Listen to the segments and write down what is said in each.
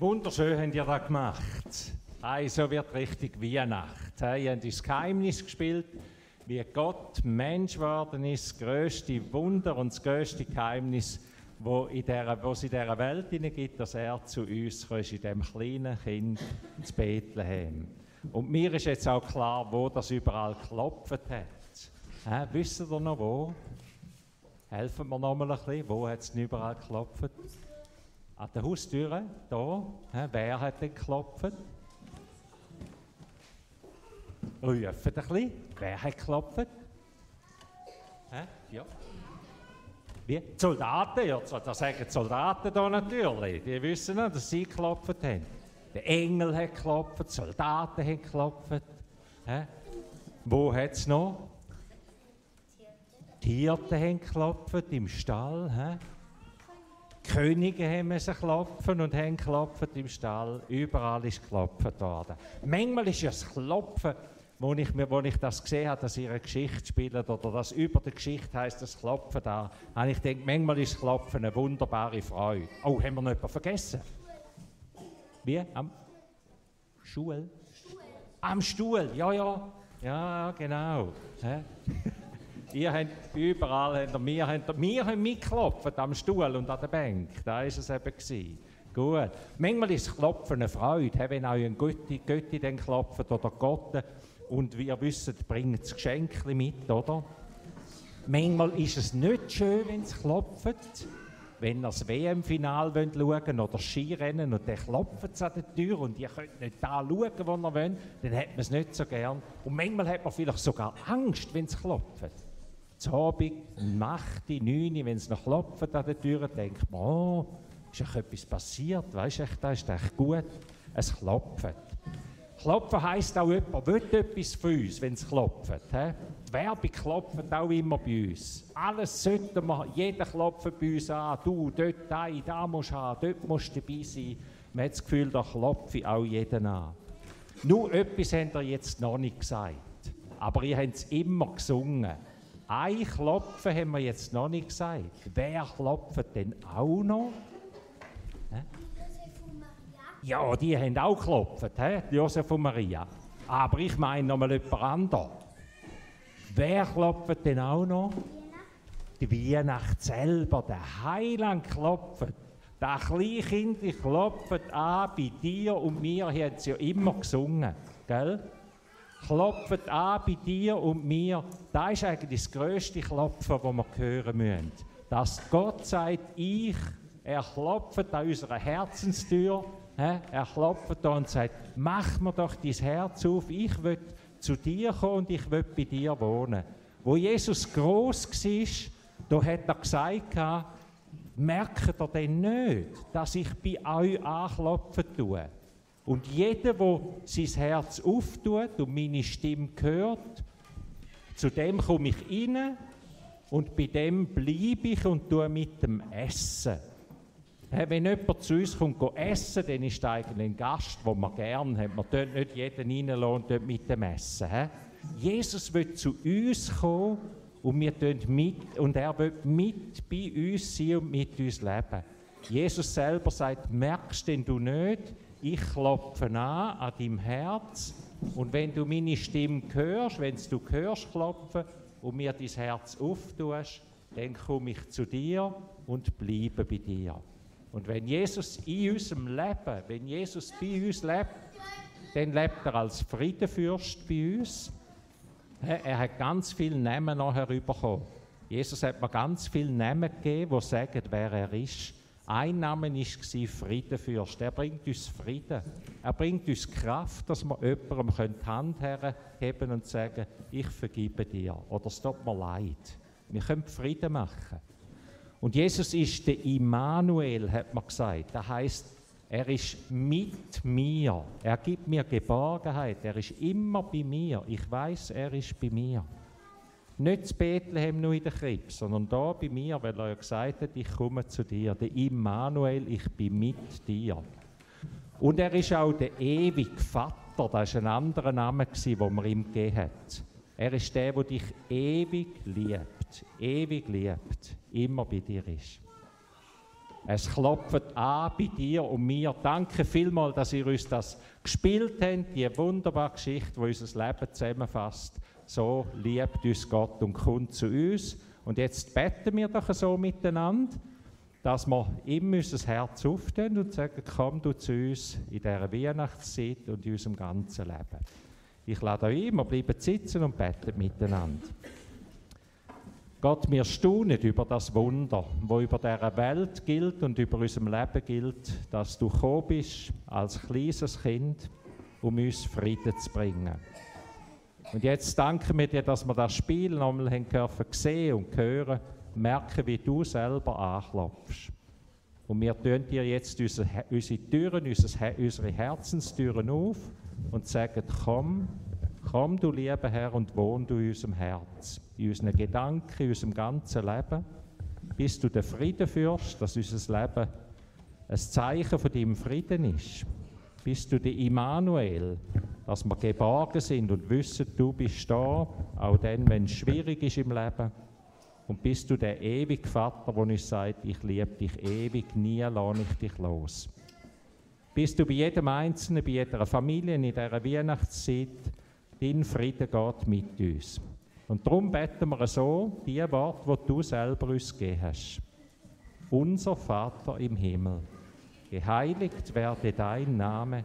Wunderschön habt ihr das gemacht. Also wird richtig Weihnacht. Ihr habt das Geheimnis gespielt, wie Gott Mensch geworden ist, das größte Wunder und das größte Geheimnis, wo, in der, wo es in dieser Welt gibt, dass er zu uns kommt, in dem kleinen Kind zu Bethlehem. Und mir ist jetzt auch klar, wo das überall geklopft hat. Äh, wisst ihr noch wo? Helfen wir noch mal ein bisschen. Wo hat es überall geklopft? An der Haustür, da. Äh, wer hat denn geklopft? Rufen ein bisschen. Wer hat geklopft? Hä? Ja. Wie? Die Soldaten, ja, das sagen die Soldaten hier natürlich. Die wissen noch, dass sie geklopft haben. Der Engel hat geklopft, die Soldaten haben geklopft. Hä? Wo hat es noch? Die Hirten haben geklopft im Stall. Hä? Könige haben müssen klopfen und haben geklopft im Stall. Überall ist geklopft worden. Manchmal ist ja das Klopfen wo ich, wo ich das gesehen habe, dass ihr eine Geschichte spielt oder dass über der Geschichte heißt das Klopfen da, habe ich gedacht, manchmal ist Klopfen eine wunderbare Freude. Oh, haben wir noch jemanden vergessen? Wie? Am Stuhl? Am Stuhl, ja, ja. Ja, genau. Ihr habt überall, habt ihr, wir, habt, wir haben mitgeklopft am Stuhl und an der Bank. Da war es eben. Gewesen. Gut. Manchmal ist Klopfen eine Freude, wenn auch ein Götti, Götti klopft oder Gott und wie ihr wisst, bringt das Geschenk mit, oder? Manchmal ist es nicht schön, wenn es klopft. Wenn ihr das WM-Final schauen oder Skirennen und dann klopft es an der Tür und ihr könnt nicht da schauen, wo ihr wollt, dann hat man es nicht so gern. Und manchmal hat man vielleicht sogar Angst, wenn es klopft. Zu Abend, Nacht, neun, wenn es noch klopft an der Tür, denkt man, oh, ist etwas passiert, weißt du, das ist echt gut. Es klopft. Klopfen heisst auch, jemand will etwas von uns, wenn es klopft. He? Die Werbung klopft auch immer bei uns. Alles sollte man, jeder klopft bei uns an. Du, dort, da, da musst du haben, dort musst du dabei sein. Man hat das Gefühl, da klopfe auch jeden an. Nur etwas habt ihr jetzt noch nicht gesagt. Aber ihr habt es immer gesungen. Ein Klopfen haben wir jetzt noch nicht gesagt. Wer klopft denn auch noch? He? Ja, die haben auch geklopft? Josef und Maria. Aber ich meine noch mal jemand anderes. Wer klopft denn auch noch? Die Weihnacht selber, der Heiland klopft. Der Kleinkind klopft an bei dir und mir, hat es ja immer gesungen, gell? Klopft an bei dir und mir. Das ist eigentlich das grösste Klopfen, das wir hören müssen. Dass Gott sagt, ich, er klopft an unserer Herzenstür er klopft da und sagt, mach mir doch dein Herz auf, ich will zu dir kommen und ich will bei dir wohnen. Wo Jesus groß war, da hat er gesagt, merkt ihr denn nicht, dass ich bei euch anklopfen tue? Und jeder, der sein Herz auftut und meine Stimme hört, zu dem komme ich rein und bei dem bleibe ich und tue mit dem Essen. Wenn jemand zu uns kommt essen, dann ist er eigentlich ein Gast, den man gerne hat. Man dort nicht jeden reinlassen und mit dem Essen. Jesus will zu uns kommen und wir mit, und er will mit bei uns sein und mit uns leben. Jesus selber sagt, merkst denn du nicht, ich klopfe an an deinem Herz und wenn du meine Stimme hörst, wenn du hörst klopfen und mir dein Herz auftust, dann komme ich zu dir und bleibe bei dir. Und wenn Jesus in unserem Leben, wenn Jesus bei uns lebt, dann lebt er als Friedenfürst bei uns. Er hat ganz viele Namen nachher bekommen. Jesus hat mir ganz viele Namen gegeben, die sagen, wer er ist. Ein Name war Friedenfürst. Er bringt uns Frieden. Er bringt uns Kraft, dass wir jemandem die Hand herheben und sagen, ich vergebe dir oder es tut mir leid. Wir können Frieden machen. Und Jesus ist der Immanuel, hat man gesagt. Das heißt, er ist mit mir. Er gibt mir Geborgenheit. Er ist immer bei mir. Ich weiß, er ist bei mir. Nicht zu Bethlehem nur in der Krippe, sondern da bei mir, weil er ja gesagt hat, ich komme zu dir. Der Immanuel, ich bin mit dir. Und er ist auch der ewige Vater. Das war ein anderer Name, den man ihm gegeben hat. Er ist der, der dich ewig liebt, ewig liebt, immer bei dir ist. Es klopft an bei dir und mir. Danke vielmals, dass ihr uns das gespielt habt, die wunderbare Geschichte, die unser Leben zusammenfasst. So liebt uns Gott und kommt zu uns. Und jetzt beten wir doch so miteinander, dass wir ihm unser Herz auftun und sagen, komm du zu uns in dieser Weihnachtszeit und in unserem ganzen Leben. Ich lade euch ein, wir bleiben sitzen und beten miteinander. Gott, wir staunen über das Wunder, wo über dieser Welt gilt und über unserem Leben gilt, dass du gekommen bist als kleines Kind, um uns Frieden zu bringen. Und jetzt danken wir dir, dass wir das Spiel nochmal haben dürfen und hören, merken, wie du selber anklopfst. Und wir tun dir jetzt unsere, unsere Türen, unsere Herzenstüren auf und sagen, komm, Komm, du lieber Herr, und wohn du in unserem Herz, in unseren Gedanken, in unserem ganzen Leben. Bist du der Friedenfürst, dass unser Leben ein Zeichen von deinem Frieden ist. Bist du der Immanuel, dass wir geborgen sind und wissen, du bist da, auch dann, wenn es schwierig ist im Leben. Und bist du der ewige Vater, der uns sagt, ich liebe dich ewig, nie lasse ich dich los. Bist du bei jedem Einzelnen, bei jeder Familie in dieser Weihnachtszeit, Dein Frieden geht mit uns. Und darum beten wir so die Worte, die du selber uns gegeben hast. Unser Vater im Himmel, geheiligt werde dein Name,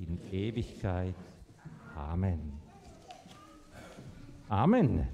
in Ewigkeit. Amen. Amen.